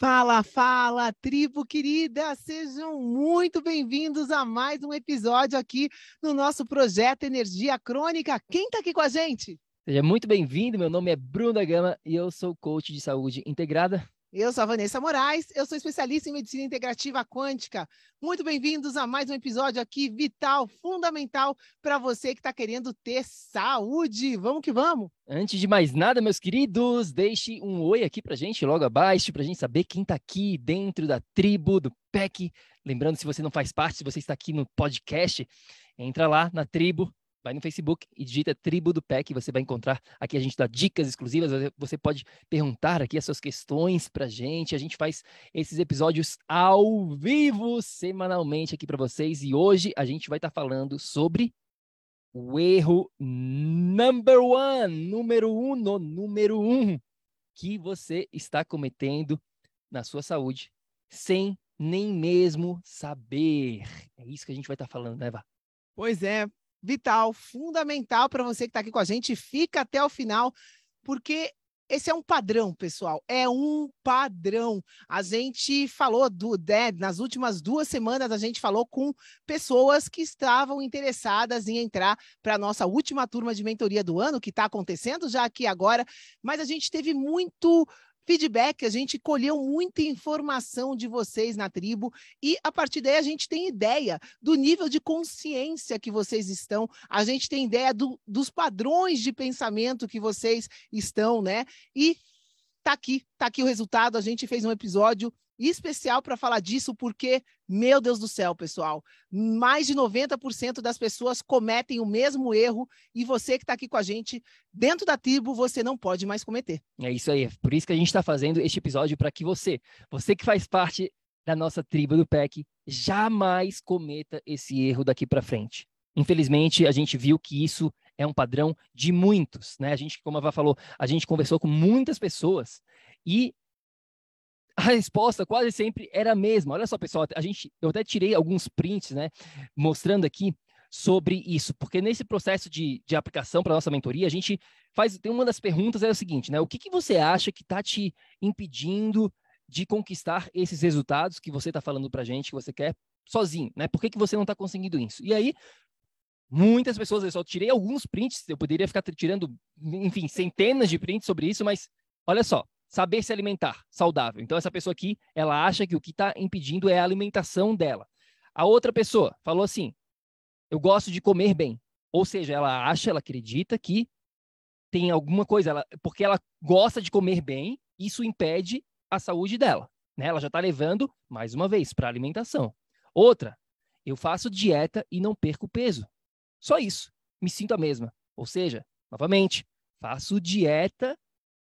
Fala, fala, tribo querida! Sejam muito bem-vindos a mais um episódio aqui no nosso projeto Energia Crônica. Quem está aqui com a gente? Seja muito bem-vindo, meu nome é Bruno da Gama e eu sou coach de saúde integrada eu sou a Vanessa Moraes, eu sou especialista em medicina integrativa quântica. Muito bem-vindos a mais um episódio aqui vital, fundamental para você que está querendo ter saúde. Vamos que vamos! Antes de mais nada, meus queridos, deixe um oi aqui para gente logo abaixo, para gente saber quem está aqui dentro da tribo do PEC. Lembrando, se você não faz parte, se você está aqui no podcast, entra lá na tribo, vai no Facebook e digita Tribo do PEC, você vai encontrar aqui a gente dá dicas exclusivas, você pode perguntar aqui as suas questões pra gente, a gente faz esses episódios ao vivo semanalmente aqui para vocês e hoje a gente vai estar tá falando sobre o erro number one, número um, número um, que você está cometendo na sua saúde sem nem mesmo saber. É isso que a gente vai estar tá falando, né, Vá? Pois é, vital, fundamental para você que está aqui com a gente. Fica até o final, porque esse é um padrão, pessoal. É um padrão. A gente falou do né, nas últimas duas semanas, a gente falou com pessoas que estavam interessadas em entrar para a nossa última turma de mentoria do ano, que está acontecendo já aqui agora, mas a gente teve muito feedback, a gente colheu muita informação de vocês na tribo e a partir daí a gente tem ideia do nível de consciência que vocês estão, a gente tem ideia do, dos padrões de pensamento que vocês estão, né? E tá aqui, tá aqui o resultado. A gente fez um episódio especial para falar disso, porque, meu Deus do céu, pessoal, mais de 90% das pessoas cometem o mesmo erro e você que está aqui com a gente, dentro da tribo, você não pode mais cometer. É isso aí, por isso que a gente está fazendo este episódio para que você, você que faz parte da nossa tribo do PEC, jamais cometa esse erro daqui para frente. Infelizmente, a gente viu que isso é um padrão de muitos, né? A gente, como a Vá falou, a gente conversou com muitas pessoas e resposta quase sempre era a mesma. Olha só, pessoal, a gente, eu até tirei alguns prints, né, mostrando aqui sobre isso, porque nesse processo de, de aplicação para nossa mentoria, a gente faz, tem uma das perguntas é o seguinte, né, o que, que você acha que está te impedindo de conquistar esses resultados que você está falando para a gente, que você quer sozinho, né? Por que, que você não está conseguindo isso? E aí, muitas pessoas, eu só tirei alguns prints, eu poderia ficar tirando, enfim, centenas de prints sobre isso, mas olha só, saber se alimentar saudável. Então, essa pessoa aqui, ela acha que o que está impedindo é a alimentação dela. A outra pessoa falou assim: eu gosto de comer bem. Ou seja, ela acha, ela acredita que tem alguma coisa, ela, porque ela gosta de comer bem, isso impede a saúde dela. Né? Ela já está levando, mais uma vez, para a alimentação. Outra, eu faço dieta e não perco peso. Só isso. Me sinto a mesma. Ou seja, novamente, faço dieta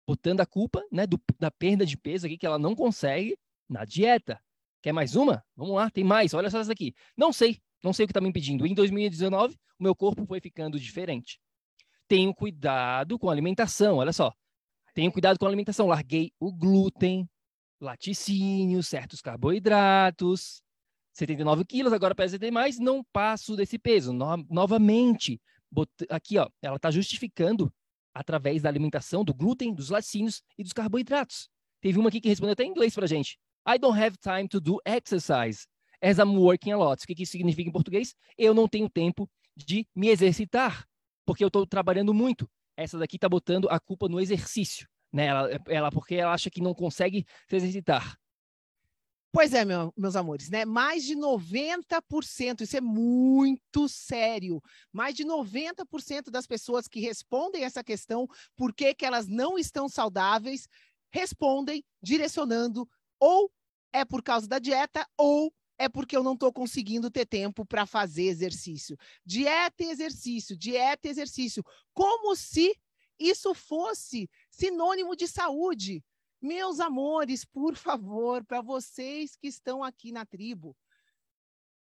botando a culpa né, do, da perda de peso aqui que ela não consegue na dieta. Quer mais uma? Vamos lá, tem mais. Olha só essa aqui. Não sei, não sei o que está me impedindo. Em 2019, o meu corpo foi ficando diferente. Tenho cuidado com a alimentação, olha só. Tenho cuidado com a alimentação. Larguei o glúten, laticínio, certos carboidratos. 79 quilos, agora pesa mais, não passo desse peso. No novamente, aqui, ó, ela está justificando através da alimentação do glúten, dos laticínios e dos carboidratos. Teve uma aqui que respondeu até em inglês para a gente. I don't have time to do exercise as I'm working a lot. O que, que isso significa em português? Eu não tenho tempo de me exercitar, porque eu estou trabalhando muito. Essa daqui está botando a culpa no exercício, né? Ela, ela, porque ela acha que não consegue se exercitar. Pois é, meu, meus amores, né? Mais de 90%, isso é muito sério. Mais de 90% das pessoas que respondem essa questão, por que, que elas não estão saudáveis, respondem direcionando ou é por causa da dieta ou é porque eu não estou conseguindo ter tempo para fazer exercício. Dieta e exercício, dieta e exercício. Como se isso fosse sinônimo de saúde. Meus amores, por favor, para vocês que estão aqui na tribo,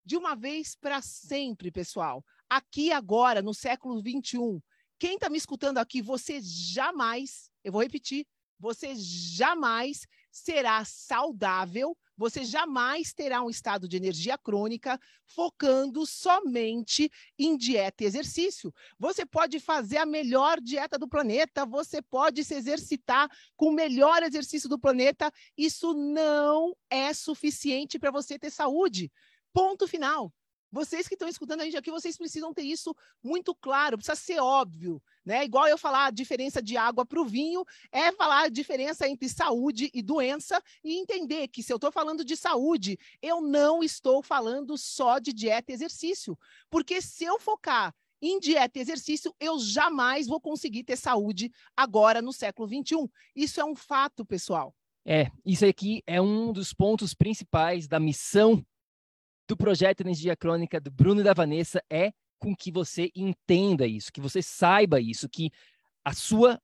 de uma vez para sempre, pessoal. Aqui agora, no século 21, quem está me escutando aqui, você jamais, eu vou repetir, você jamais será saudável você jamais terá um estado de energia crônica focando somente em dieta e exercício. Você pode fazer a melhor dieta do planeta, você pode se exercitar com o melhor exercício do planeta. Isso não é suficiente para você ter saúde. Ponto final. Vocês que estão escutando a gente aqui, vocês precisam ter isso muito claro, precisa ser óbvio, né? Igual eu falar a diferença de água para o vinho, é falar a diferença entre saúde e doença e entender que se eu estou falando de saúde, eu não estou falando só de dieta e exercício. Porque se eu focar em dieta e exercício, eu jamais vou conseguir ter saúde agora no século XXI. Isso é um fato, pessoal. É, isso aqui é um dos pontos principais da missão do projeto Energia Crônica do Bruno e da Vanessa é com que você entenda isso, que você saiba isso, que a sua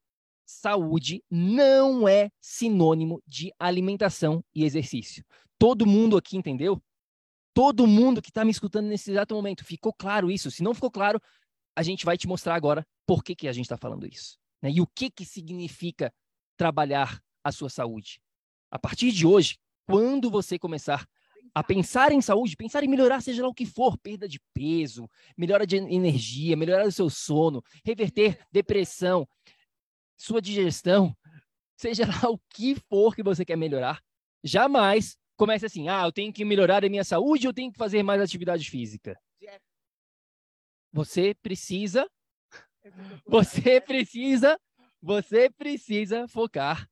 saúde não é sinônimo de alimentação e exercício. Todo mundo aqui entendeu? Todo mundo que está me escutando nesse exato momento, ficou claro isso? Se não ficou claro, a gente vai te mostrar agora por que, que a gente está falando isso. Né? E o que, que significa trabalhar a sua saúde. A partir de hoje, quando você começar a pensar em saúde, pensar em melhorar, seja lá o que for, perda de peso, melhora de energia, melhorar o seu sono, reverter depressão, sua digestão, seja lá o que for que você quer melhorar, jamais comece assim: ah, eu tenho que melhorar a minha saúde, eu tenho que fazer mais atividade física. Você precisa, você precisa, você precisa focar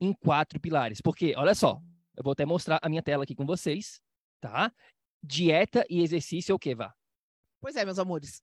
em quatro pilares. Porque, olha só, eu vou até mostrar a minha tela aqui com vocês, tá? Dieta e exercício é o que, Vá? Pois é, meus amores.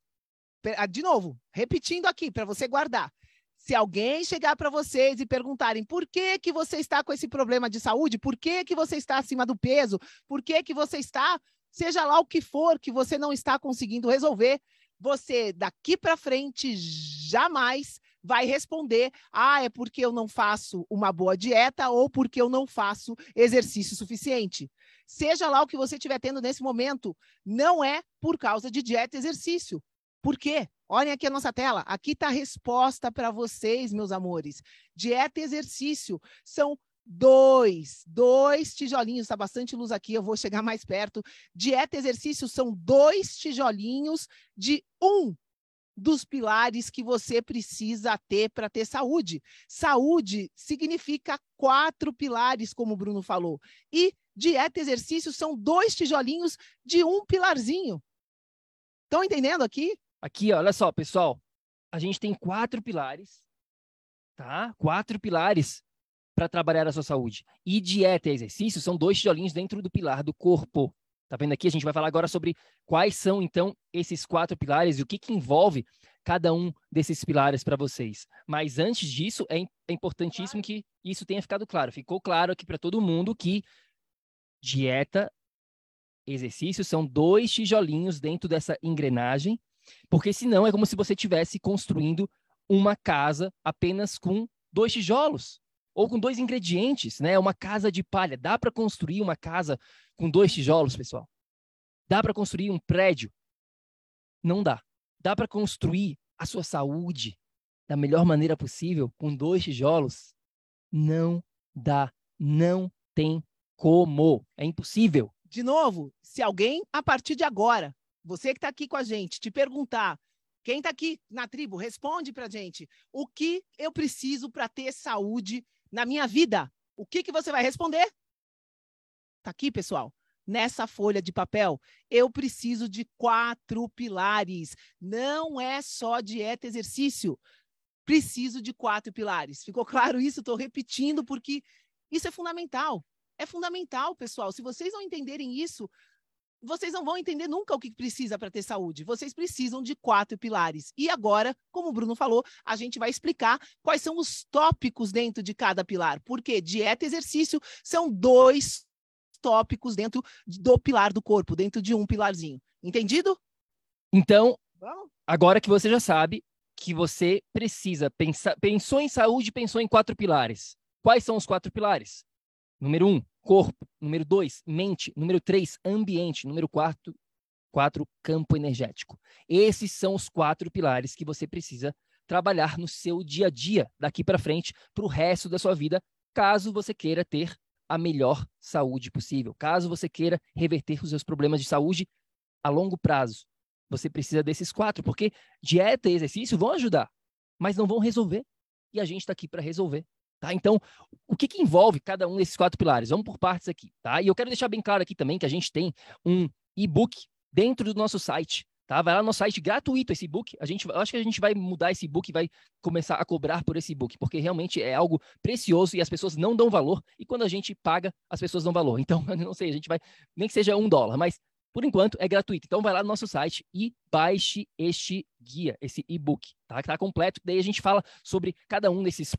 Ah, de novo, repetindo aqui para você guardar. Se alguém chegar para vocês e perguntarem por que que você está com esse problema de saúde, por que que você está acima do peso, por que que você está, seja lá o que for que você não está conseguindo resolver, você daqui para frente jamais vai responder: ah, é porque eu não faço uma boa dieta ou porque eu não faço exercício suficiente. Seja lá o que você estiver tendo nesse momento, não é por causa de dieta e exercício. Por quê? Olhem aqui a nossa tela. Aqui está a resposta para vocês, meus amores. Dieta e exercício são dois, dois tijolinhos. Está bastante luz aqui, eu vou chegar mais perto. Dieta e exercício são dois tijolinhos de um dos pilares que você precisa ter para ter saúde. Saúde significa quatro pilares, como o Bruno falou. E dieta e exercício são dois tijolinhos de um pilarzinho. Estão entendendo aqui? Aqui, olha só, pessoal. A gente tem quatro pilares, tá? Quatro pilares para trabalhar a sua saúde. E dieta e exercício são dois tijolinhos dentro do pilar do corpo. Tá vendo aqui? A gente vai falar agora sobre quais são, então, esses quatro pilares e o que, que envolve cada um desses pilares para vocês. Mas antes disso, é, é importantíssimo que isso tenha ficado claro. Ficou claro aqui para todo mundo que dieta, exercício são dois tijolinhos dentro dessa engrenagem, porque senão é como se você estivesse construindo uma casa apenas com dois tijolos ou com dois ingredientes, né? Uma casa de palha. Dá para construir uma casa com dois tijolos, pessoal? Dá para construir um prédio? Não dá. Dá para construir a sua saúde da melhor maneira possível com dois tijolos? Não dá. Não tem como. É impossível. De novo, se alguém, a partir de agora, você que está aqui com a gente, te perguntar Quem está aqui na tribo, responde para gente. O que eu preciso para ter saúde na minha vida? O que, que você vai responder? Está aqui, pessoal. Nessa folha de papel, eu preciso de quatro pilares. Não é só dieta e exercício. Preciso de quatro pilares. Ficou claro isso? Estou repetindo porque isso é fundamental. É fundamental, pessoal. Se vocês não entenderem isso, vocês não vão entender nunca o que precisa para ter saúde. Vocês precisam de quatro pilares. E agora, como o Bruno falou, a gente vai explicar quais são os tópicos dentro de cada pilar. Porque dieta e exercício são dois tópicos dentro do pilar do corpo, dentro de um pilarzinho. Entendido? Então, agora que você já sabe que você precisa pensar, pensou em saúde, pensou em quatro pilares. Quais são os quatro pilares? Número um, corpo. Número dois, mente. Número três, ambiente. Número quatro, quatro, campo energético. Esses são os quatro pilares que você precisa trabalhar no seu dia a dia, daqui para frente, para o resto da sua vida, caso você queira ter a melhor saúde possível. Caso você queira reverter os seus problemas de saúde a longo prazo, você precisa desses quatro, porque dieta e exercício vão ajudar, mas não vão resolver. E a gente está aqui para resolver. Tá? Então, o que, que envolve cada um desses quatro pilares? Vamos por partes aqui. Tá? E eu quero deixar bem claro aqui também que a gente tem um e-book dentro do nosso site. Tá? Vai lá no nosso site gratuito esse e-book. A gente, eu acho que a gente vai mudar esse e-book e vai começar a cobrar por esse e-book, porque realmente é algo precioso e as pessoas não dão valor. E quando a gente paga, as pessoas dão valor. Então, não sei, a gente vai, nem que seja um dólar, mas por enquanto é gratuito. Então vai lá no nosso site e baixe este guia, esse e-book, tá? Que tá completo. Daí a gente fala sobre cada um desses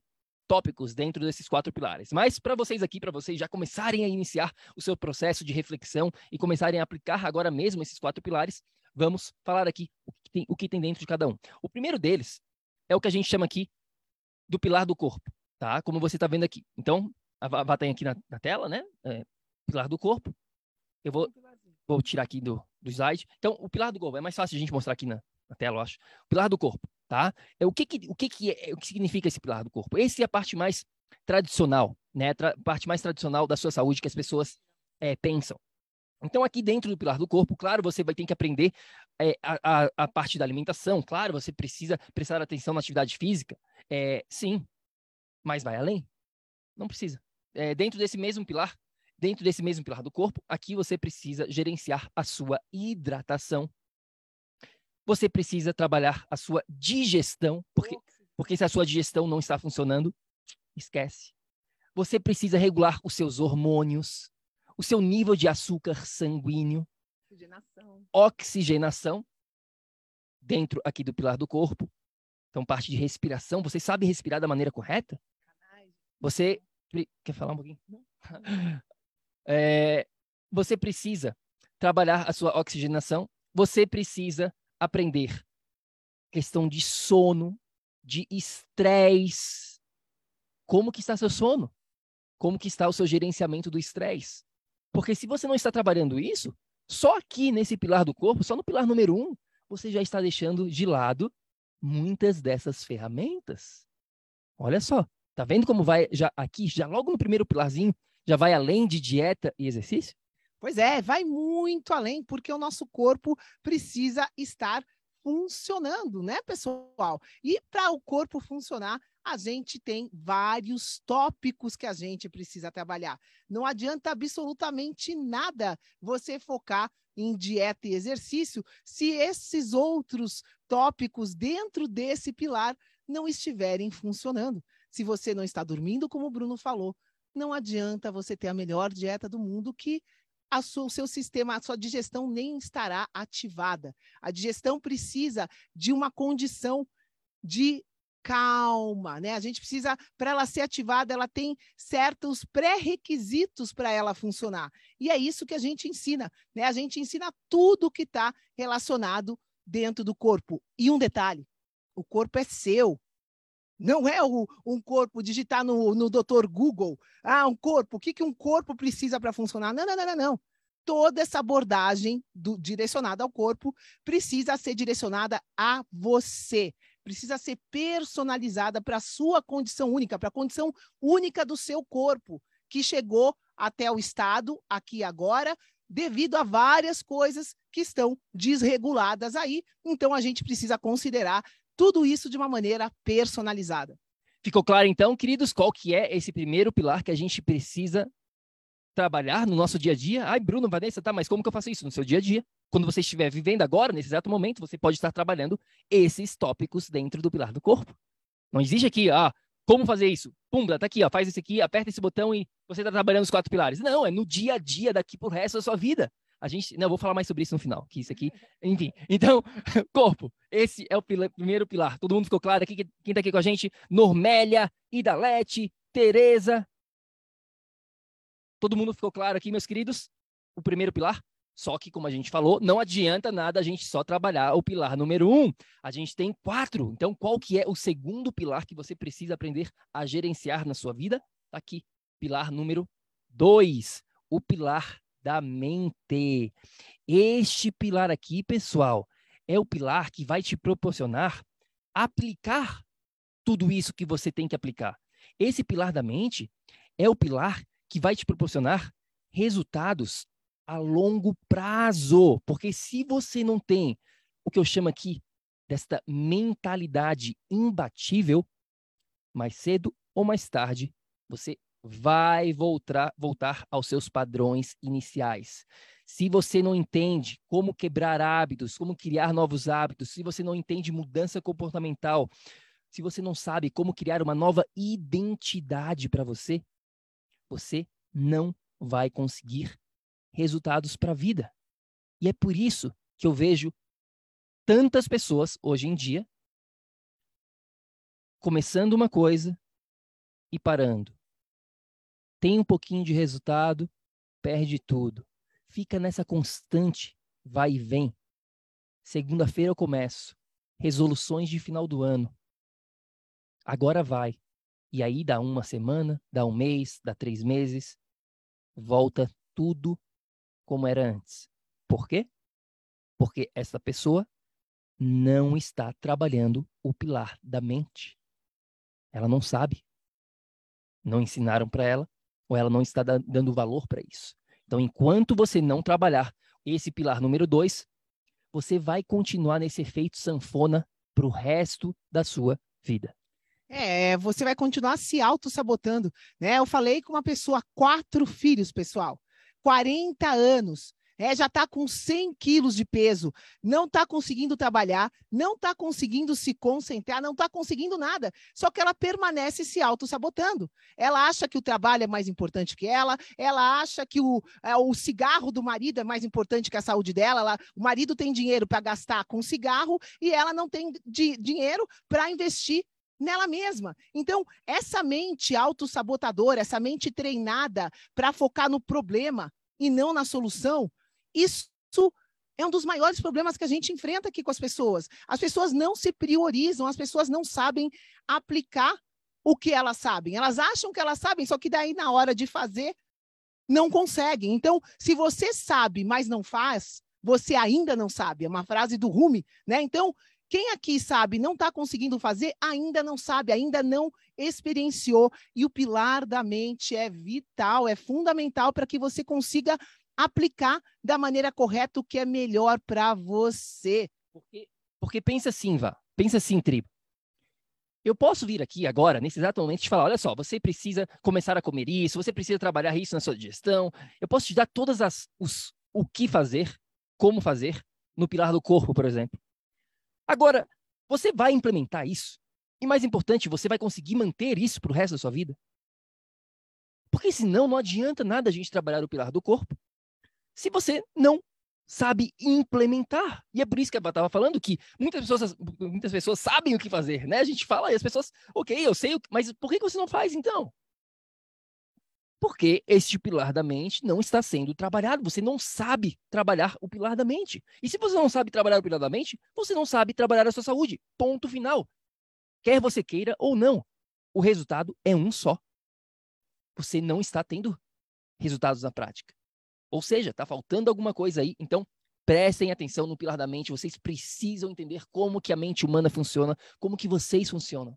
tópicos dentro desses quatro pilares. Mas para vocês aqui, para vocês já começarem a iniciar o seu processo de reflexão e começarem a aplicar agora mesmo esses quatro pilares, vamos falar aqui o que tem, o que tem dentro de cada um. O primeiro deles é o que a gente chama aqui do pilar do corpo, tá? Como você está vendo aqui. Então, a Vá tem aqui na, na, tela, né? É, pilar do corpo. Eu vou, vou tirar aqui do, do slide. Então, o pilar do corpo, é mais fácil a gente mostrar aqui na, na tela, eu acho. O pilar do corpo tá? É o que que, o que que é, o que significa esse pilar do corpo? Essa é a parte mais tradicional, né? A parte mais tradicional da sua saúde que as pessoas é, pensam. Então, aqui dentro do pilar do corpo, claro, você vai ter que aprender é, a, a, a, parte da alimentação, claro, você precisa prestar atenção na atividade física, é, sim, mas vai além? Não precisa. É, dentro desse mesmo pilar, dentro desse mesmo pilar do corpo, aqui você precisa gerenciar a sua hidratação você precisa trabalhar a sua digestão, porque, porque se a sua digestão não está funcionando, esquece. Você precisa regular os seus hormônios, o seu nível de açúcar sanguíneo, oxigenação, oxigenação dentro aqui do pilar do corpo. Então, parte de respiração. Você sabe respirar da maneira correta? Você quer falar um pouquinho? É, você precisa trabalhar a sua oxigenação. Você precisa aprender questão de sono, de estresse. Como que está seu sono? Como que está o seu gerenciamento do estresse? Porque se você não está trabalhando isso, só aqui nesse pilar do corpo, só no pilar número um, você já está deixando de lado muitas dessas ferramentas. Olha só, tá vendo como vai já aqui, já logo no primeiro pilarzinho, já vai além de dieta e exercício? Pois é, vai muito além, porque o nosso corpo precisa estar funcionando, né, pessoal? E para o corpo funcionar, a gente tem vários tópicos que a gente precisa trabalhar. Não adianta absolutamente nada você focar em dieta e exercício se esses outros tópicos dentro desse pilar não estiverem funcionando. Se você não está dormindo, como o Bruno falou, não adianta você ter a melhor dieta do mundo que sua, o seu sistema, a sua digestão nem estará ativada. A digestão precisa de uma condição de calma, né? A gente precisa, para ela ser ativada, ela tem certos pré-requisitos para ela funcionar. E é isso que a gente ensina, né? A gente ensina tudo que está relacionado dentro do corpo. E um detalhe: o corpo é seu. Não é o, um corpo digitar no, no doutor Google. Ah, um corpo. O que, que um corpo precisa para funcionar? Não, não, não, não, não. Toda essa abordagem do, direcionada ao corpo precisa ser direcionada a você. Precisa ser personalizada para a sua condição única, para a condição única do seu corpo, que chegou até o estado, aqui agora, devido a várias coisas que estão desreguladas aí. Então, a gente precisa considerar tudo isso de uma maneira personalizada. Ficou claro, então, queridos, qual que é esse primeiro pilar que a gente precisa trabalhar no nosso dia a dia? Ai, Bruno, Vanessa, tá, mas como que eu faço isso no seu dia a dia? Quando você estiver vivendo agora, nesse exato momento, você pode estar trabalhando esses tópicos dentro do pilar do corpo. Não existe aqui, ah, como fazer isso? Pumba, tá aqui, ó, faz isso aqui, aperta esse botão e você está trabalhando os quatro pilares. Não, é no dia a dia daqui pro resto da sua vida. A gente, não, eu vou falar mais sobre isso no final, que isso aqui, enfim. Então, corpo, esse é o pila, primeiro pilar. Todo mundo ficou claro aqui? Quem está aqui com a gente? Normélia, Idalete, Tereza. Todo mundo ficou claro aqui, meus queridos? O primeiro pilar? Só que, como a gente falou, não adianta nada a gente só trabalhar o pilar número um. A gente tem quatro. Então, qual que é o segundo pilar que você precisa aprender a gerenciar na sua vida? Tá aqui, pilar número dois, o pilar da mente. Este pilar aqui, pessoal, é o pilar que vai te proporcionar aplicar tudo isso que você tem que aplicar. Esse pilar da mente é o pilar que vai te proporcionar resultados a longo prazo. Porque se você não tem o que eu chamo aqui desta mentalidade imbatível, mais cedo ou mais tarde, você vai voltar, voltar aos seus padrões iniciais. Se você não entende como quebrar hábitos, como criar novos hábitos, se você não entende mudança comportamental, se você não sabe como criar uma nova identidade para você, você não vai conseguir resultados para a vida. E é por isso que eu vejo tantas pessoas hoje em dia começando uma coisa e parando. Tem um pouquinho de resultado, perde tudo. Fica nessa constante vai e vem. Segunda-feira eu começo. Resoluções de final do ano. Agora vai. E aí dá uma semana, dá um mês, dá três meses, volta tudo como era antes. Por quê? Porque essa pessoa não está trabalhando o pilar da mente. Ela não sabe. Não ensinaram para ela, ou ela não está dando valor para isso. Então, enquanto você não trabalhar esse pilar número dois, você vai continuar nesse efeito sanfona para o resto da sua vida. É, você vai continuar se auto-sabotando, né? Eu falei com uma pessoa, quatro filhos, pessoal. 40 anos, é, já está com 100 quilos de peso, não está conseguindo trabalhar, não está conseguindo se concentrar, não está conseguindo nada. Só que ela permanece se auto-sabotando. Ela acha que o trabalho é mais importante que ela, ela acha que o, é, o cigarro do marido é mais importante que a saúde dela. Ela, o marido tem dinheiro para gastar com cigarro e ela não tem di dinheiro para investir nela mesma. Então, essa mente autossabotadora, essa mente treinada para focar no problema e não na solução, isso é um dos maiores problemas que a gente enfrenta aqui com as pessoas. As pessoas não se priorizam, as pessoas não sabem aplicar o que elas sabem. Elas acham que elas sabem, só que daí na hora de fazer não conseguem. Então, se você sabe, mas não faz, você ainda não sabe. É uma frase do Rumi, né? Então, quem aqui sabe, não está conseguindo fazer, ainda não sabe, ainda não experienciou. E o pilar da mente é vital, é fundamental para que você consiga aplicar da maneira correta o que é melhor para você. Porque, porque pensa assim, Vá, pensa assim, tribo. Eu posso vir aqui agora, nesse exato momento, te falar: olha só, você precisa começar a comer isso, você precisa trabalhar isso na sua digestão. Eu posso te dar todas as os, o que fazer, como fazer, no pilar do corpo, por exemplo. Agora, você vai implementar isso? E mais importante, você vai conseguir manter isso para o resto da sua vida? Porque senão não adianta nada a gente trabalhar o pilar do corpo se você não sabe implementar. E é por isso que eu estava falando que muitas pessoas, muitas pessoas sabem o que fazer, né? A gente fala e as pessoas, ok, eu sei, mas por que você não faz então? Porque este pilar da mente não está sendo trabalhado. Você não sabe trabalhar o pilar da mente. E se você não sabe trabalhar o pilar da mente, você não sabe trabalhar a sua saúde. Ponto final. Quer você queira ou não, o resultado é um só. Você não está tendo resultados na prática. Ou seja, está faltando alguma coisa aí. Então, prestem atenção no pilar da mente. Vocês precisam entender como que a mente humana funciona, como que vocês funcionam.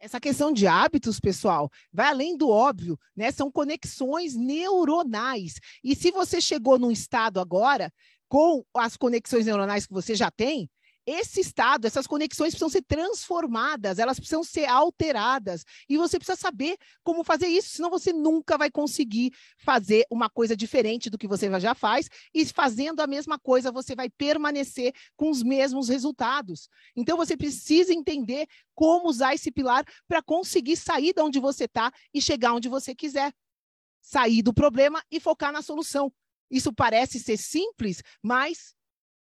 Essa questão de hábitos, pessoal, vai além do óbvio, né? São conexões neuronais. E se você chegou num estado agora, com as conexões neuronais que você já tem, esse estado, essas conexões precisam ser transformadas, elas precisam ser alteradas. E você precisa saber como fazer isso, senão você nunca vai conseguir fazer uma coisa diferente do que você já faz. E fazendo a mesma coisa, você vai permanecer com os mesmos resultados. Então, você precisa entender como usar esse pilar para conseguir sair de onde você está e chegar onde você quiser. Sair do problema e focar na solução. Isso parece ser simples, mas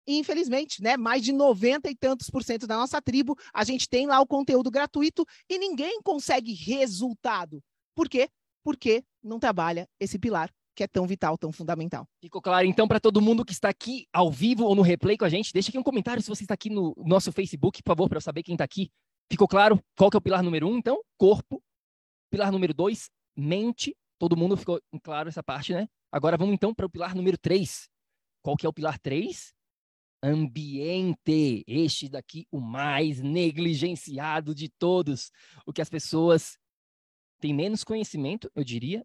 infelizmente, né, mais de 90 e tantos por cento da nossa tribo, a gente tem lá o conteúdo gratuito e ninguém consegue resultado. Por quê? Porque não trabalha esse pilar que é tão vital, tão fundamental. Ficou claro, então, para todo mundo que está aqui ao vivo ou no replay com a gente, deixa aqui um comentário se você está aqui no nosso Facebook, por favor, para eu saber quem está aqui. Ficou claro qual que é o pilar número um, então? Corpo. Pilar número dois, mente. Todo mundo ficou claro essa parte, né? Agora vamos então para o pilar número três. Qual que é o pilar três? Ambiente. Este daqui, o mais negligenciado de todos. O que as pessoas têm menos conhecimento, eu diria,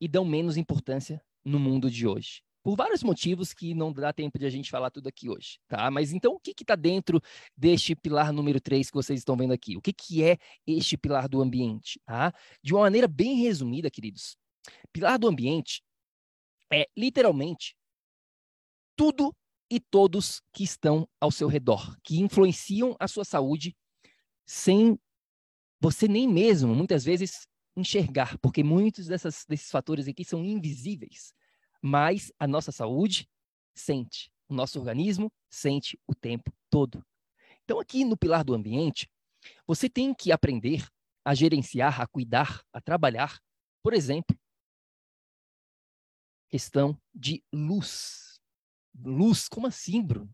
e dão menos importância no mundo de hoje. Por vários motivos que não dá tempo de a gente falar tudo aqui hoje, tá? Mas então, o que está dentro deste pilar número 3 que vocês estão vendo aqui? O que, que é este pilar do ambiente, tá? De uma maneira bem resumida, queridos, pilar do ambiente é literalmente tudo e todos que estão ao seu redor, que influenciam a sua saúde sem você nem mesmo, muitas vezes, enxergar, porque muitos dessas, desses fatores aqui são invisíveis, mas a nossa saúde sente, o nosso organismo sente o tempo todo. Então, aqui no pilar do ambiente, você tem que aprender a gerenciar, a cuidar, a trabalhar, por exemplo, questão de luz Luz, como assim, Bruno?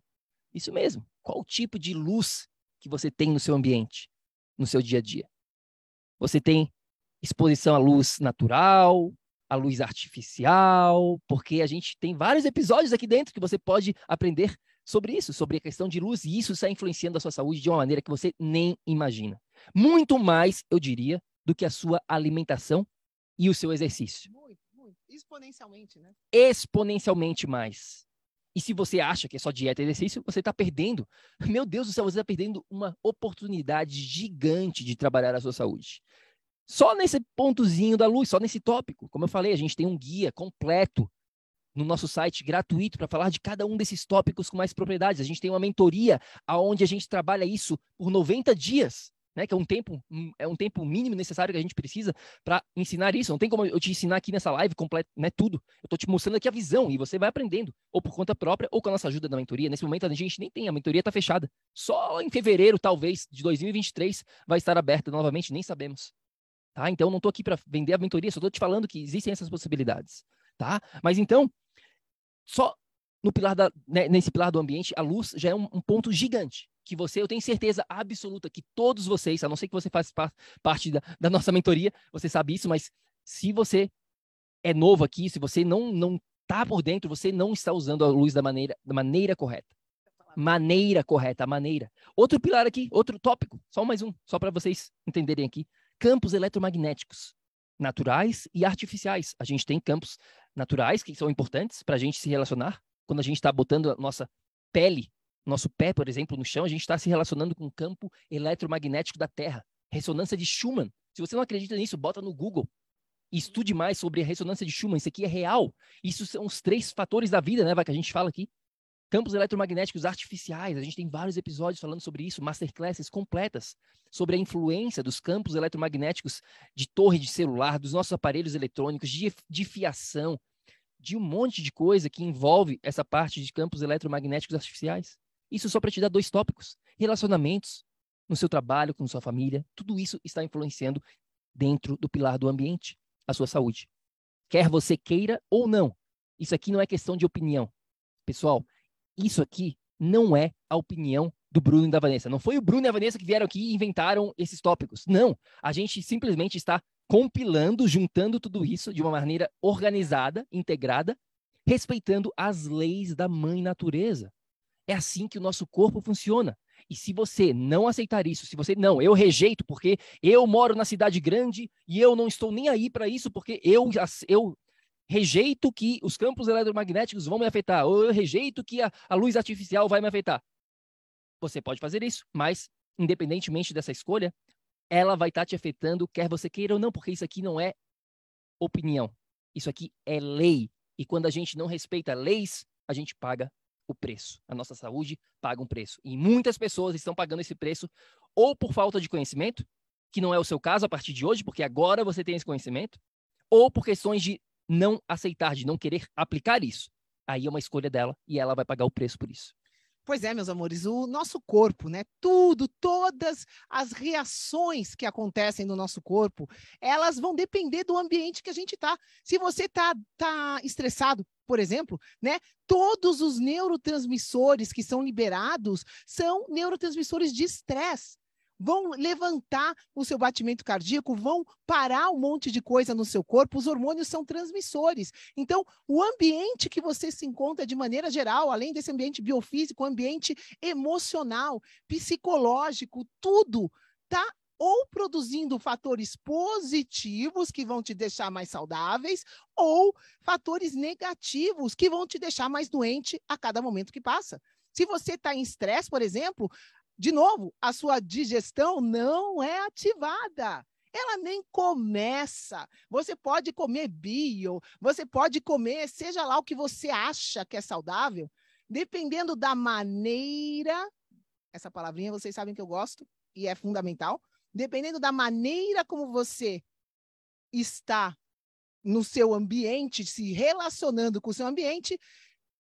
Isso mesmo. Qual o tipo de luz que você tem no seu ambiente, no seu dia a dia? Você tem exposição à luz natural, à luz artificial, porque a gente tem vários episódios aqui dentro que você pode aprender sobre isso, sobre a questão de luz, e isso está influenciando a sua saúde de uma maneira que você nem imagina. Muito mais, eu diria, do que a sua alimentação e o seu exercício. Muito, muito. Exponencialmente, né? Exponencialmente mais. E se você acha que é só dieta e exercício, você está perdendo. Meu Deus do céu, você está perdendo uma oportunidade gigante de trabalhar a sua saúde. Só nesse pontozinho da luz, só nesse tópico. Como eu falei, a gente tem um guia completo no nosso site gratuito para falar de cada um desses tópicos com mais propriedades. A gente tem uma mentoria aonde a gente trabalha isso por 90 dias né? Que é um tempo, é um tempo mínimo necessário que a gente precisa para ensinar isso. Não tem como eu te ensinar aqui nessa live completo, né? Tudo. Eu estou te mostrando aqui a visão e você vai aprendendo, ou por conta própria, ou com a nossa ajuda da mentoria. Nesse momento a gente nem tem, a mentoria está fechada. Só em fevereiro, talvez, de 2023, vai estar aberta novamente, nem sabemos. Tá? Então não estou aqui para vender a mentoria, só estou te falando que existem essas possibilidades. Tá? Mas então, só no pilar da, né, nesse pilar do ambiente, a luz já é um, um ponto gigante que você, eu tenho certeza absoluta que todos vocês, a não ser que você faça parte da, da nossa mentoria, você sabe isso, mas se você é novo aqui, se você não não tá por dentro, você não está usando a luz da maneira da maneira correta. Maneira correta, a maneira. Outro pilar aqui, outro tópico, só mais um, só para vocês entenderem aqui. Campos eletromagnéticos, naturais e artificiais. A gente tem campos naturais que são importantes para a gente se relacionar. Quando a gente está botando a nossa pele nosso pé, por exemplo, no chão, a gente está se relacionando com o campo eletromagnético da Terra. Ressonância de Schumann. Se você não acredita nisso, bota no Google. E estude mais sobre a ressonância de Schumann. Isso aqui é real. Isso são os três fatores da vida, né, que a gente fala aqui. Campos eletromagnéticos artificiais. A gente tem vários episódios falando sobre isso, masterclasses completas sobre a influência dos campos eletromagnéticos de torre de celular, dos nossos aparelhos eletrônicos, de, de fiação, de um monte de coisa que envolve essa parte de campos eletromagnéticos artificiais. Isso só para te dar dois tópicos: relacionamentos no seu trabalho, com sua família. Tudo isso está influenciando dentro do pilar do ambiente, a sua saúde. Quer você queira ou não. Isso aqui não é questão de opinião. Pessoal, isso aqui não é a opinião do Bruno e da Vanessa. Não foi o Bruno e a Vanessa que vieram aqui e inventaram esses tópicos. Não. A gente simplesmente está compilando, juntando tudo isso de uma maneira organizada, integrada, respeitando as leis da mãe natureza. É assim que o nosso corpo funciona. E se você não aceitar isso, se você não, eu rejeito porque eu moro na cidade grande e eu não estou nem aí para isso porque eu eu rejeito que os campos eletromagnéticos vão me afetar, ou eu rejeito que a, a luz artificial vai me afetar. Você pode fazer isso, mas independentemente dessa escolha, ela vai estar tá te afetando, quer você queira ou não, porque isso aqui não é opinião. Isso aqui é lei. E quando a gente não respeita leis, a gente paga o preço. A nossa saúde paga um preço. E muitas pessoas estão pagando esse preço ou por falta de conhecimento, que não é o seu caso a partir de hoje, porque agora você tem esse conhecimento, ou por questões de não aceitar, de não querer aplicar isso. Aí é uma escolha dela e ela vai pagar o preço por isso. Pois é, meus amores, o nosso corpo, né? Tudo, todas as reações que acontecem no nosso corpo, elas vão depender do ambiente que a gente tá. Se você tá, tá estressado, por exemplo, né? Todos os neurotransmissores que são liberados são neurotransmissores de estresse vão levantar o seu batimento cardíaco, vão parar um monte de coisa no seu corpo. Os hormônios são transmissores. Então, o ambiente que você se encontra de maneira geral, além desse ambiente biofísico, ambiente emocional, psicológico, tudo tá ou produzindo fatores positivos que vão te deixar mais saudáveis, ou fatores negativos que vão te deixar mais doente a cada momento que passa. Se você está em estresse, por exemplo, de novo, a sua digestão não é ativada. Ela nem começa. Você pode comer bio, você pode comer, seja lá o que você acha que é saudável, dependendo da maneira. Essa palavrinha vocês sabem que eu gosto e é fundamental. Dependendo da maneira como você está no seu ambiente, se relacionando com o seu ambiente,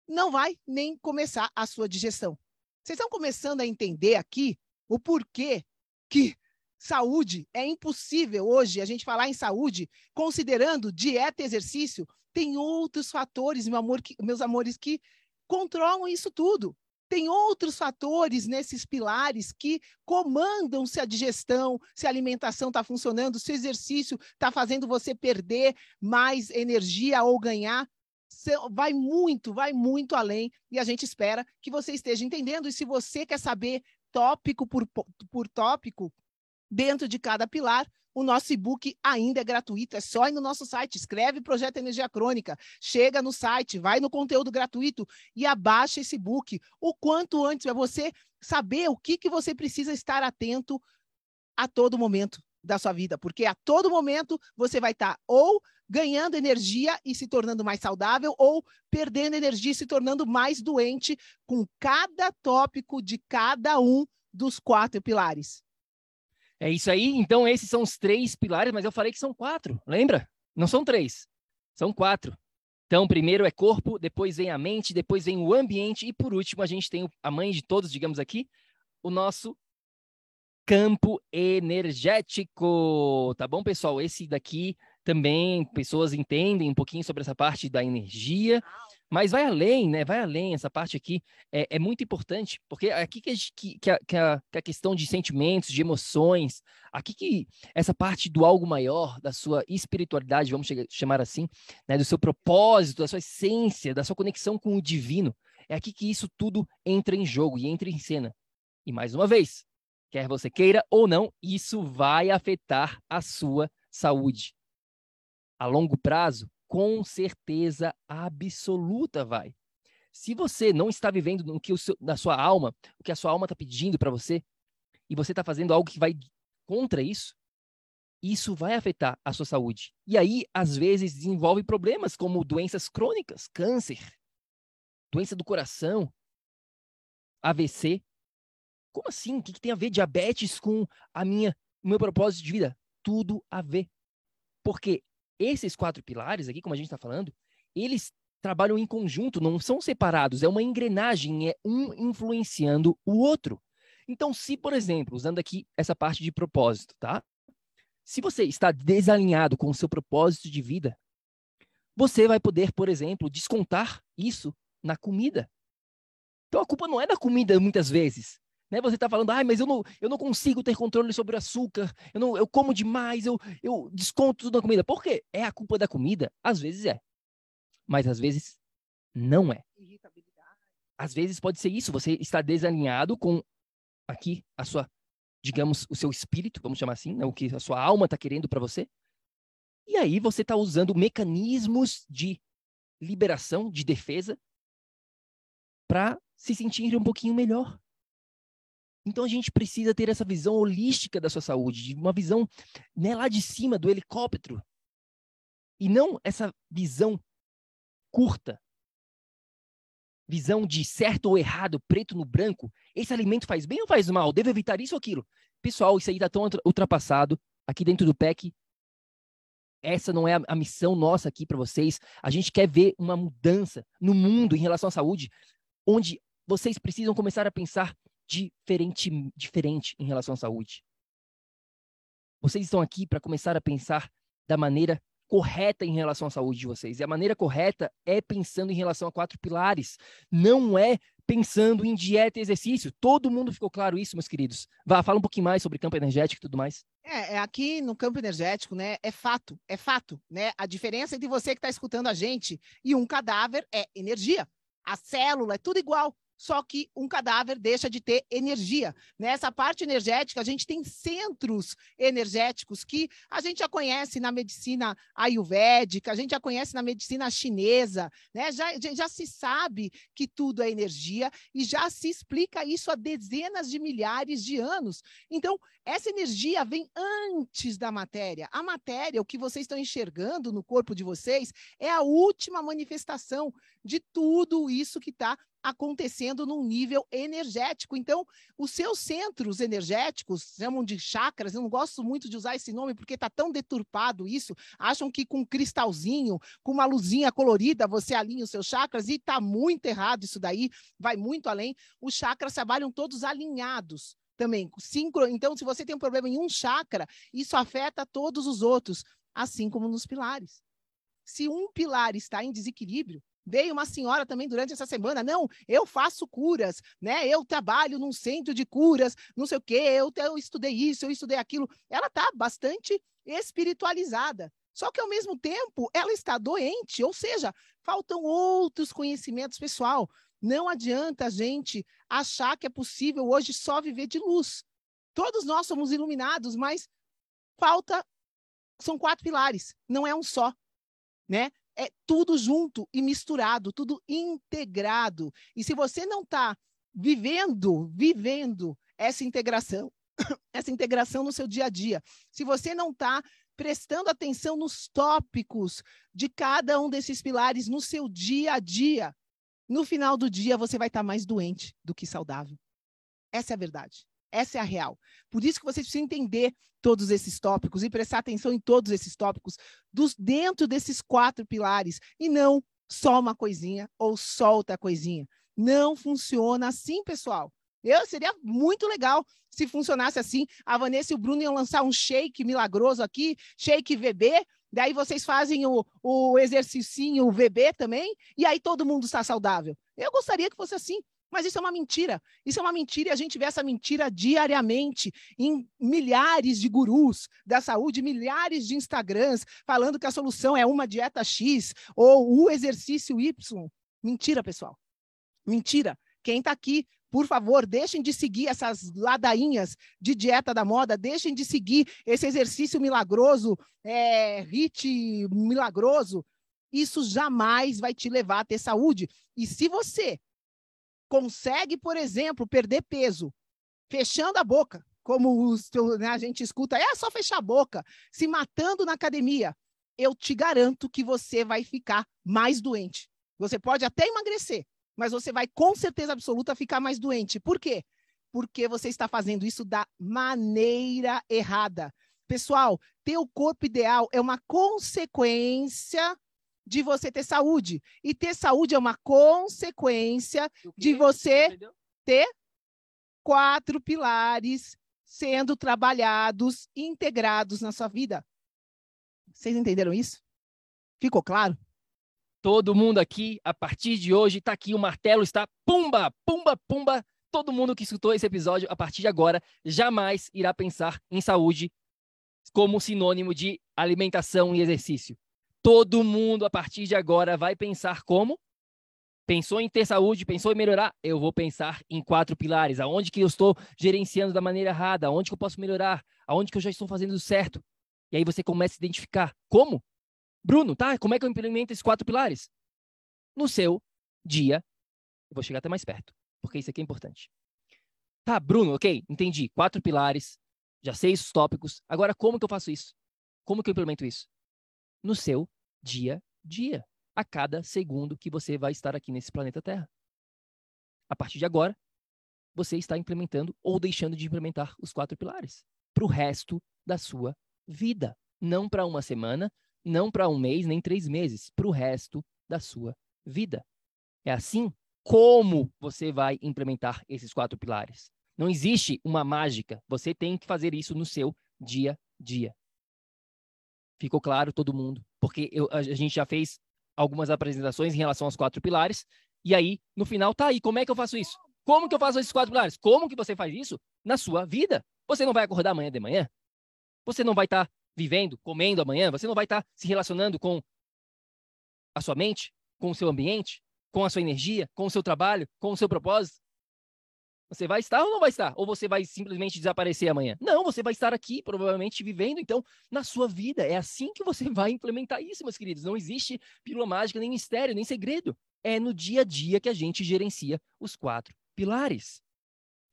não vai nem começar a sua digestão. Vocês estão começando a entender aqui o porquê que saúde é impossível hoje a gente falar em saúde considerando dieta e exercício. Tem outros fatores, meu amor, que, meus amores, que controlam isso tudo. Tem outros fatores nesses pilares que comandam se a digestão, se a alimentação está funcionando, se o exercício está fazendo você perder mais energia ou ganhar vai muito, vai muito além e a gente espera que você esteja entendendo. E se você quer saber tópico por, por tópico, dentro de cada pilar, o nosso e-book ainda é gratuito, é só ir no nosso site, escreve Projeto Energia Crônica, chega no site, vai no conteúdo gratuito e abaixa esse e-book. O quanto antes, para você saber o que, que você precisa estar atento a todo momento da sua vida, porque a todo momento você vai estar tá ou ganhando energia e se tornando mais saudável, ou perdendo energia e se tornando mais doente com cada tópico de cada um dos quatro pilares. É isso aí. Então, esses são os três pilares, mas eu falei que são quatro, lembra? Não são três, são quatro. Então, primeiro é corpo, depois vem a mente, depois vem o ambiente e, por último, a gente tem a mãe de todos, digamos aqui, o nosso campo energético. Tá bom, pessoal? Esse daqui também pessoas entendem um pouquinho sobre essa parte da energia, mas vai além, né? Vai além. Essa parte aqui é, é muito importante, porque é aqui que a, que, que, a, que a questão de sentimentos, de emoções, aqui que essa parte do algo maior, da sua espiritualidade, vamos chamar assim, né? do seu propósito, da sua essência, da sua conexão com o divino, é aqui que isso tudo entra em jogo e entra em cena. E mais uma vez, quer você queira ou não, isso vai afetar a sua saúde. A longo prazo, com certeza absoluta vai. Se você não está vivendo no que o seu, na sua alma, o que a sua alma está pedindo para você, e você está fazendo algo que vai contra isso, isso vai afetar a sua saúde. E aí, às vezes, desenvolve problemas como doenças crônicas, câncer, doença do coração, AVC. Como assim? O que, que tem a ver diabetes com a minha, o meu propósito de vida? Tudo a ver. Porque esses quatro pilares aqui, como a gente está falando, eles trabalham em conjunto, não são separados, é uma engrenagem, é um influenciando o outro. Então, se, por exemplo, usando aqui essa parte de propósito, tá? Se você está desalinhado com o seu propósito de vida, você vai poder, por exemplo, descontar isso na comida. Então a culpa não é da comida muitas vezes. Né? Você está falando, ah, mas eu não, eu não consigo ter controle sobre o açúcar, eu, não, eu como demais, eu, eu desconto tudo na comida. Por quê? É a culpa da comida? Às vezes é. Mas às vezes não é. Às vezes pode ser isso, você está desalinhado com aqui a sua, digamos, o seu espírito, vamos chamar assim, né? o que a sua alma está querendo para você. E aí você está usando mecanismos de liberação, de defesa, para se sentir um pouquinho melhor. Então a gente precisa ter essa visão holística da sua saúde, uma visão né, lá de cima do helicóptero. E não essa visão curta, visão de certo ou errado, preto no branco, esse alimento faz bem ou faz mal? Devo evitar isso ou aquilo? Pessoal, isso aí está tão ultrapassado. Aqui dentro do PEC, essa não é a, missão nossa aqui para vocês. A gente quer ver uma mudança no mundo em relação à saúde, onde vocês precisam começar a pensar diferente, diferente em relação à saúde. Vocês estão aqui para começar a pensar da maneira correta em relação à saúde de vocês. E a maneira correta é pensando em relação a quatro pilares. Não é pensando em dieta e exercício. Todo mundo ficou claro isso, meus queridos. Vá, fala um pouquinho mais sobre campo energético e tudo mais. É, é aqui no campo energético, né? É fato, é fato, né? A diferença entre você que está escutando a gente e um cadáver é energia. A célula é tudo igual só que um cadáver deixa de ter energia. Nessa parte energética, a gente tem centros energéticos que a gente já conhece na medicina ayurvédica, a gente já conhece na medicina chinesa, né? já, já se sabe que tudo é energia e já se explica isso há dezenas de milhares de anos. Então, essa energia vem antes da matéria. A matéria, o que vocês estão enxergando no corpo de vocês, é a última manifestação de tudo isso que está acontecendo num nível energético. Então, os seus centros energéticos, chamam de chakras, eu não gosto muito de usar esse nome porque está tão deturpado isso, acham que com um cristalzinho, com uma luzinha colorida, você alinha os seus chakras, e está muito errado isso daí, vai muito além. Os chakras trabalham todos alinhados também. Sincro... Então, se você tem um problema em um chakra, isso afeta todos os outros, assim como nos pilares. Se um pilar está em desequilíbrio, Veio uma senhora também durante essa semana, não, eu faço curas, né? Eu trabalho num centro de curas, não sei o quê, eu, eu estudei isso, eu estudei aquilo. Ela está bastante espiritualizada. Só que, ao mesmo tempo, ela está doente, ou seja, faltam outros conhecimentos, pessoal. Não adianta a gente achar que é possível hoje só viver de luz. Todos nós somos iluminados, mas falta. São quatro pilares, não é um só. Né? É tudo junto e misturado, tudo integrado. E se você não está vivendo, vivendo essa integração, essa integração no seu dia a dia, se você não está prestando atenção nos tópicos de cada um desses pilares no seu dia a dia, no final do dia você vai estar tá mais doente do que saudável. Essa é a verdade. Essa é a real. Por isso que vocês precisam entender todos esses tópicos e prestar atenção em todos esses tópicos dos, dentro desses quatro pilares e não só uma coisinha ou só outra coisinha. Não funciona assim, pessoal. Eu seria muito legal se funcionasse assim. A Vanessa e o Bruno iam lançar um shake milagroso aqui, shake VB. Daí vocês fazem o, o exercício, o VB também, e aí todo mundo está saudável. Eu gostaria que fosse assim. Mas isso é uma mentira. Isso é uma mentira e a gente vê essa mentira diariamente em milhares de gurus da saúde, milhares de Instagrams falando que a solução é uma dieta X ou o exercício Y. Mentira, pessoal. Mentira. Quem está aqui, por favor, deixem de seguir essas ladainhas de dieta da moda, deixem de seguir esse exercício milagroso, é, HIT milagroso. Isso jamais vai te levar a ter saúde. E se você consegue, por exemplo, perder peso fechando a boca, como os, né, a gente escuta, é só fechar a boca, se matando na academia, eu te garanto que você vai ficar mais doente. Você pode até emagrecer, mas você vai com certeza absoluta ficar mais doente. Por quê? Porque você está fazendo isso da maneira errada. Pessoal, ter o corpo ideal é uma consequência de você ter saúde. E ter saúde é uma consequência de você ter quatro pilares sendo trabalhados, integrados na sua vida. Vocês entenderam isso? Ficou claro? Todo mundo aqui, a partir de hoje, está aqui, o martelo está pumba, pumba, pumba. Todo mundo que escutou esse episódio, a partir de agora, jamais irá pensar em saúde como sinônimo de alimentação e exercício todo mundo a partir de agora vai pensar como Pensou em ter saúde, pensou em melhorar? Eu vou pensar em quatro pilares. Aonde que eu estou gerenciando da maneira errada? Aonde que eu posso melhorar? Aonde que eu já estou fazendo certo? E aí você começa a identificar. Como? Bruno, tá? Como é que eu implemento esses quatro pilares? No seu dia. Eu vou chegar até mais perto, porque isso aqui é importante. Tá, Bruno, ok, entendi. Quatro pilares, já sei os tópicos. Agora, como que eu faço isso? Como que eu implemento isso? No seu dia a dia a cada segundo que você vai estar aqui nesse planeta Terra. A partir de agora, você está implementando ou deixando de implementar os quatro pilares para o resto da sua vida. Não para uma semana, não para um mês, nem três meses, para o resto da sua vida. É assim como você vai implementar esses quatro pilares. Não existe uma mágica. Você tem que fazer isso no seu dia a dia. Ficou claro todo mundo? Porque eu, a gente já fez algumas apresentações em relação aos quatro pilares. E aí, no final, tá aí, como é que eu faço isso? Como que eu faço esses quatro pilares? Como que você faz isso na sua vida? Você não vai acordar amanhã de manhã? Você não vai estar tá vivendo, comendo amanhã? Você não vai estar tá se relacionando com a sua mente, com o seu ambiente, com a sua energia, com o seu trabalho, com o seu propósito? Você vai estar ou não vai estar? Ou você vai simplesmente desaparecer amanhã? Não, você vai estar aqui, provavelmente vivendo, então, na sua vida. É assim que você vai implementar isso, meus queridos. Não existe pílula mágica, nem mistério, nem segredo. É no dia a dia que a gente gerencia os quatro pilares.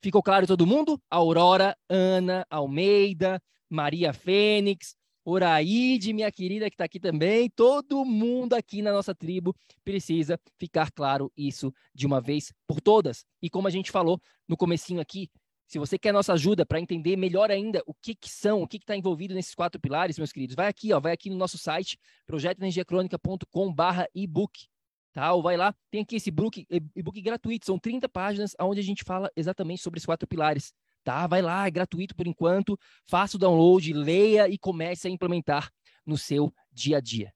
Ficou claro todo mundo? Aurora, Ana, Almeida, Maria Fênix, Oraide, minha querida, que está aqui também. Todo mundo aqui na nossa tribo precisa ficar claro isso de uma vez por todas. E como a gente falou no comecinho aqui, se você quer nossa ajuda para entender melhor ainda o que, que são, o que está envolvido nesses quatro pilares, meus queridos, vai aqui, ó, vai aqui no nosso site, projetoenergiacronica.com.br ebook. Tá? Ou vai lá, tem aqui esse e-book, e-book gratuito, são 30 páginas onde a gente fala exatamente sobre os quatro pilares tá? Vai lá, é gratuito por enquanto. Faça o download, leia e comece a implementar no seu dia a dia.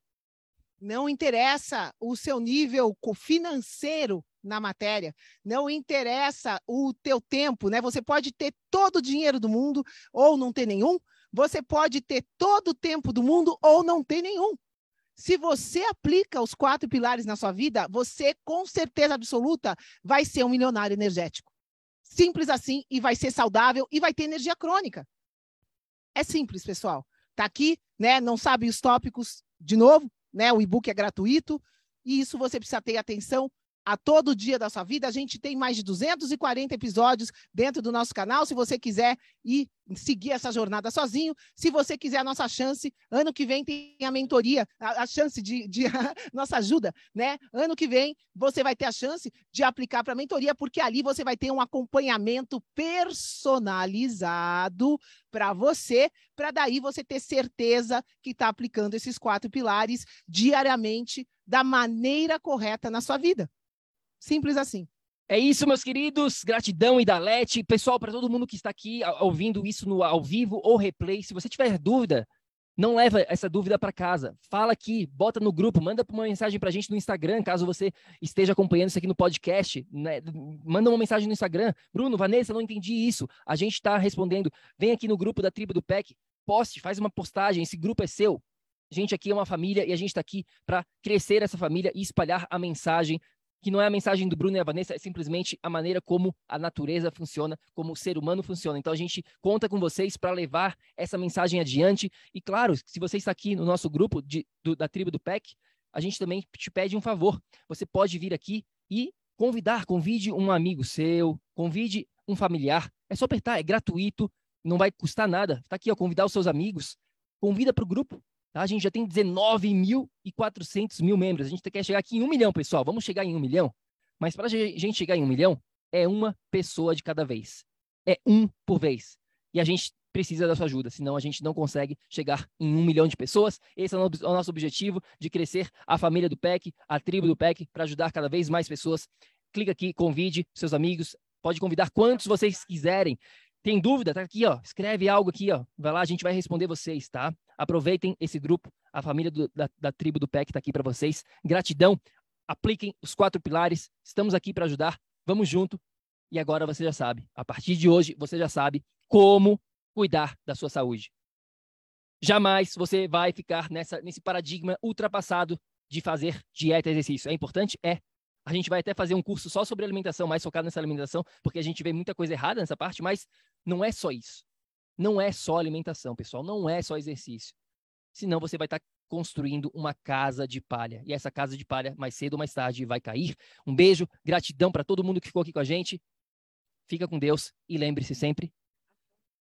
Não interessa o seu nível financeiro na matéria, não interessa o teu tempo, né? Você pode ter todo o dinheiro do mundo ou não ter nenhum, você pode ter todo o tempo do mundo ou não ter nenhum. Se você aplica os quatro pilares na sua vida, você com certeza absoluta vai ser um milionário energético. Simples assim e vai ser saudável e vai ter energia crônica. É simples, pessoal. Tá aqui, né? Não sabe os tópicos de novo, né? O e-book é gratuito e isso você precisa ter atenção a todo dia da sua vida. A gente tem mais de 240 episódios dentro do nosso canal. Se você quiser ir seguir essa jornada sozinho, se você quiser a nossa chance, ano que vem tem a mentoria, a, a chance de, de nossa ajuda, né? Ano que vem você vai ter a chance de aplicar para a mentoria, porque ali você vai ter um acompanhamento personalizado para você, para daí você ter certeza que está aplicando esses quatro pilares diariamente da maneira correta na sua vida. Simples assim. É isso, meus queridos. Gratidão, Idalete. Pessoal, para todo mundo que está aqui ouvindo isso no ao vivo ou replay, se você tiver dúvida, não leva essa dúvida para casa. Fala aqui, bota no grupo, manda uma mensagem para a gente no Instagram, caso você esteja acompanhando isso aqui no podcast. Né? Manda uma mensagem no Instagram. Bruno, Vanessa, não entendi isso. A gente está respondendo. Vem aqui no grupo da tribo do PEC, poste, faz uma postagem. Esse grupo é seu. A gente aqui é uma família e a gente está aqui para crescer essa família e espalhar a mensagem que não é a mensagem do Bruno e a Vanessa, é simplesmente a maneira como a natureza funciona, como o ser humano funciona. Então a gente conta com vocês para levar essa mensagem adiante. E claro, se você está aqui no nosso grupo de, do, da tribo do PEC, a gente também te pede um favor. Você pode vir aqui e convidar, convide um amigo seu, convide um familiar. É só apertar, é gratuito, não vai custar nada. Está aqui, ó, convidar os seus amigos, convida para o grupo. Tá? A gente já tem 19.400 mil membros. A gente quer chegar aqui em um milhão, pessoal. Vamos chegar em um milhão? Mas para a gente chegar em um milhão, é uma pessoa de cada vez. É um por vez. E a gente precisa da sua ajuda, senão a gente não consegue chegar em um milhão de pessoas. Esse é o nosso objetivo de crescer a família do PEC, a tribo do PEC, para ajudar cada vez mais pessoas. Clica aqui, convide seus amigos, pode convidar quantos vocês quiserem. Tem dúvida? Tá aqui, ó. Escreve algo aqui, ó. Vai lá, a gente vai responder vocês, tá? Aproveitem esse grupo, a família do, da, da, tribo do PEC está aqui para vocês. Gratidão. Apliquem os quatro pilares. Estamos aqui para ajudar. Vamos junto. E agora você já sabe. A partir de hoje, você já sabe como cuidar da sua saúde. Jamais você vai ficar nessa, nesse paradigma ultrapassado de fazer dieta e exercício. É importante? É. A gente vai até fazer um curso só sobre alimentação, mais focado nessa alimentação, porque a gente vê muita coisa errada nessa parte, mas não é só isso. Não é só alimentação, pessoal, não é só exercício. Senão você vai estar tá construindo uma casa de palha. E essa casa de palha, mais cedo ou mais tarde, vai cair. Um beijo, gratidão para todo mundo que ficou aqui com a gente. Fica com Deus e lembre-se sempre: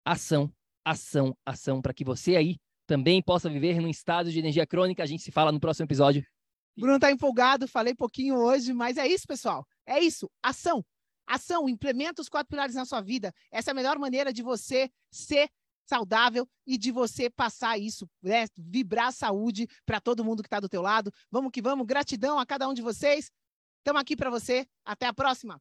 ação, ação, ação, para que você aí também possa viver num estado de energia crônica. A gente se fala no próximo episódio. Bruno tá empolgado, falei pouquinho hoje, mas é isso, pessoal. É isso, ação. Ação, implementa os quatro pilares na sua vida. Essa é a melhor maneira de você ser saudável e de você passar isso, né? vibrar saúde para todo mundo que está do teu lado. Vamos que vamos. Gratidão a cada um de vocês. Estamos aqui para você. Até a próxima.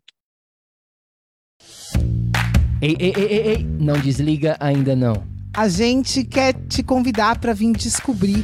Ei, ei, ei, ei, ei, não desliga ainda não. A gente quer te convidar para vir descobrir